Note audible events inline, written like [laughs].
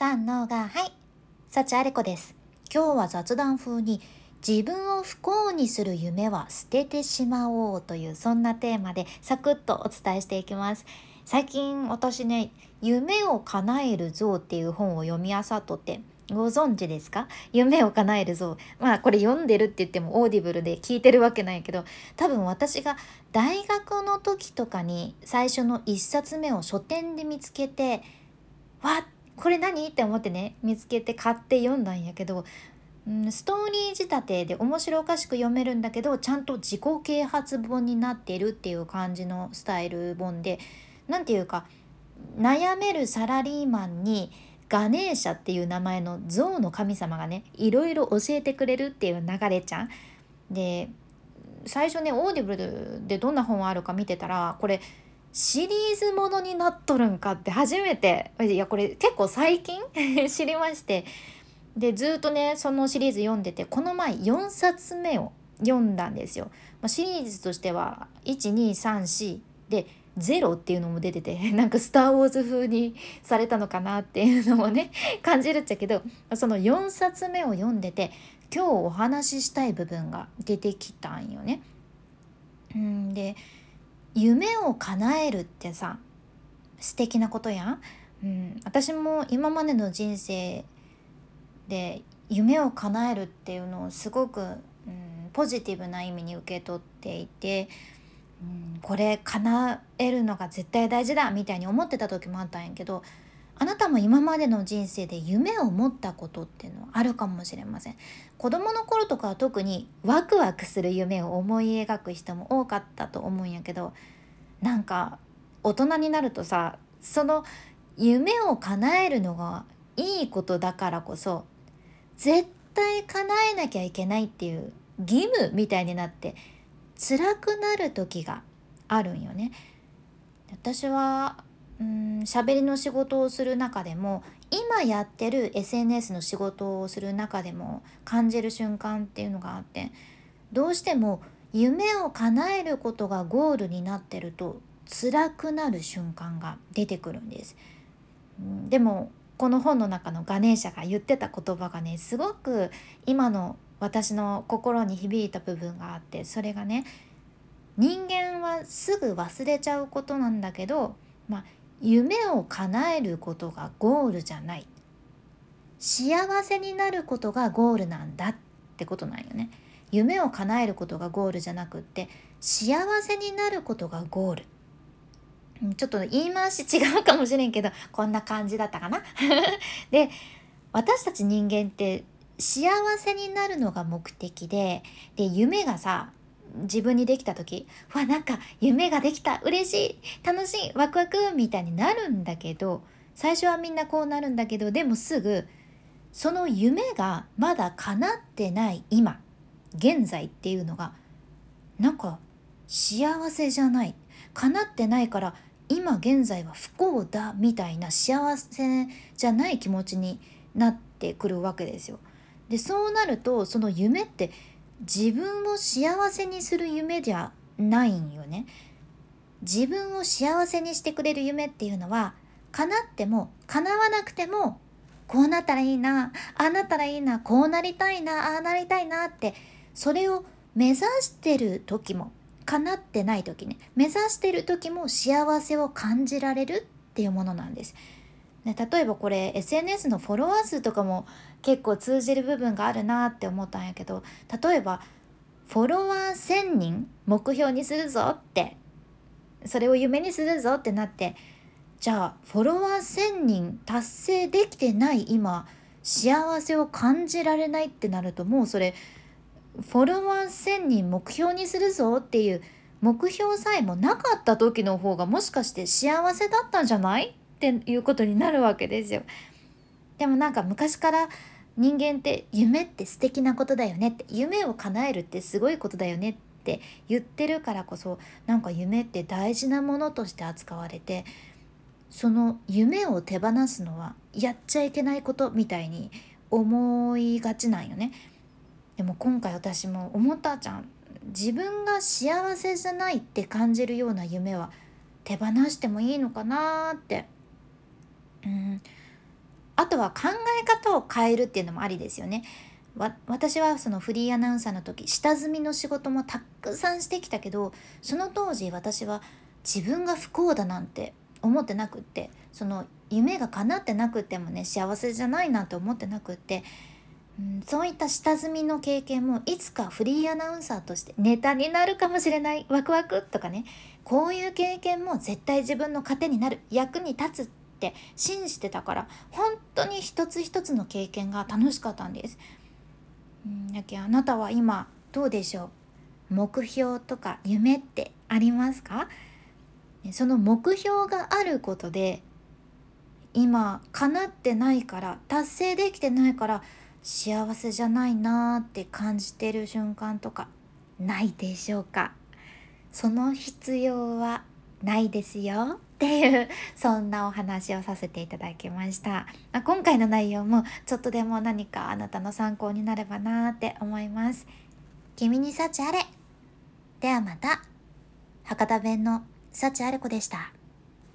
三のがはい幸あれ子です。今日は雑談風に自分を不幸にする夢は捨ててしまおうというそんなテーマでサクッとお伝えしていきます。最近私ね夢を叶えるゾウっていう本を読み漁っとってご存知ですか？夢を叶えるゾウ。まあこれ読んでるって言っても Audible で聞いてるわけなんやけど多分私が大学の時とかに最初の1冊目を書店で見つけてわっこれ何？って思ってね見つけて買って読んだんやけど、うん、ストーリー仕立てで面白おかしく読めるんだけどちゃんと自己啓発本になってるっていう感じのスタイル本で何て言うか悩めるサラリーマンにガネーシャっていう名前の象の神様がねいろいろ教えてくれるっていう流れちゃん。で最初ね Audible でどんな本あるか見てたらこれシリーズものになっとるんかって初めていやこれ結構最近？[laughs] 知りましてでずっとねそのシリーズ読んでてこの前4冊目を読んだんですよ。まあ、シリーズとしては1234で0っていうのも出てて [laughs] なんか「スター・ウォーズ」風にされたのかなっていうのもね [laughs] 感じるっちゃけどその4冊目を読んでて今日お話ししたい部分が出てきたんよね。うんで夢を叶えるってさ素敵なことやん、うん、私も今までの人生で夢を叶えるっていうのをすごく、うん、ポジティブな意味に受け取っていて、うん、これ叶えるのが絶対大事だみたいに思ってた時もあったんやけどあなたも今までの人生で夢を持ったことっていうのはあるかもしれません子供の頃とかは特にワクワクする夢を思い描く人も多かったと思うんやけどなんか大人になるとさその夢を叶えるのがいいことだからこそ絶対叶えなきゃいけないっていう義務みたいになって辛くなる時があるんよね。私はうん喋りの仕事をする中でも今やってる SNS の仕事をする中でも感じる瞬間っていうのがあってどうしても夢を叶えることがゴールになってると辛くなる瞬間が出てくるんです。でもこの本の中のガネーシャが言ってた言葉がねすごく今の私の心に響いた部分があってそれがね人間はすぐ忘れちゃうことなんだけど、まあ、夢を叶えることがゴールじゃない。幸せになることがゴールなんだってことなんよね。夢を叶えることがゴールじゃなくって幸せになることがゴール。ちょっと言い回し違うかもしれんけどこんな感じだったかな。[laughs] で私たち人間って幸せになるのが目的でで夢がさ自分にできた時わなんか夢ができた嬉しい楽しいワクワクみたいになるんだけど最初はみんなこうなるんだけどでもすぐその夢がまだ叶ってない今現在っていうのがなんか幸せじゃない叶ってないから今現在は不幸だみたいな幸せじゃない気持ちになってくるわけですよ。でそうなるとその夢って自分を幸せにする夢じゃないんよね。自分を幸せにしてくれる夢っていうのは叶っても叶わなくてもこうなったらいいなああなったらいいなこうなりたいなああなりたいなってそれを目指してる時も叶ってない時ね目指してる時も幸せを感じられるっていうものなんです。ね、例えばこれ SNS のフォロワー数とかも結構通じる部分があるなって思ったんやけど例えばフォロワー1,000人目標にするぞってそれを夢にするぞってなってじゃあフォロワー1,000人達成できてない今幸せを感じられないってなるともうそれフォロワー1,000人目標にするぞっていう目標さえもなかった時の方がもしかして幸せだったんじゃない？っていうことになるわけですよ。でもなんか昔から人間って夢って素敵なことだよねって夢を叶えるってすごいことだよねって言ってるからこそなんか夢って大事なものとして扱われてその夢を手放すのはやっちゃいけないことみたいに思いがちなんよね。でも今回私も思ったじゃん自分が幸せじゃないって感じるような夢は手放してもいいのかなってうんあとは考え方を変えるっていうのもありですよね。私はそのフリーアナウンサーの時下積みの仕事もたくさんしてきたけどその当時私は自分が不幸だなんて思ってなくってその夢が叶ってなくってもね幸せじゃないなんて思ってなくって、うん、そういった下積みの経験もいつかフリーアナウンサーとしてネタになるかもしれないワクワクとかねこういう経験も絶対自分の糧になる役に立つって信じてたから本当に一つ一つの経験が楽しかったんです。うんやけあなたは今どうでしょう？目標とか夢ってありますか？その目標があることで今叶ってないから達成できてないから幸せじゃないなーって感じてる瞬間とかないでしょうか？その必要はないですよ。っていうそんなお話をさせていただきました、まあ、今回の内容もちょっとでも何かあなたの参考になればなって思います。君に幸あれ。ではまた。博多弁の幸あれ子でした。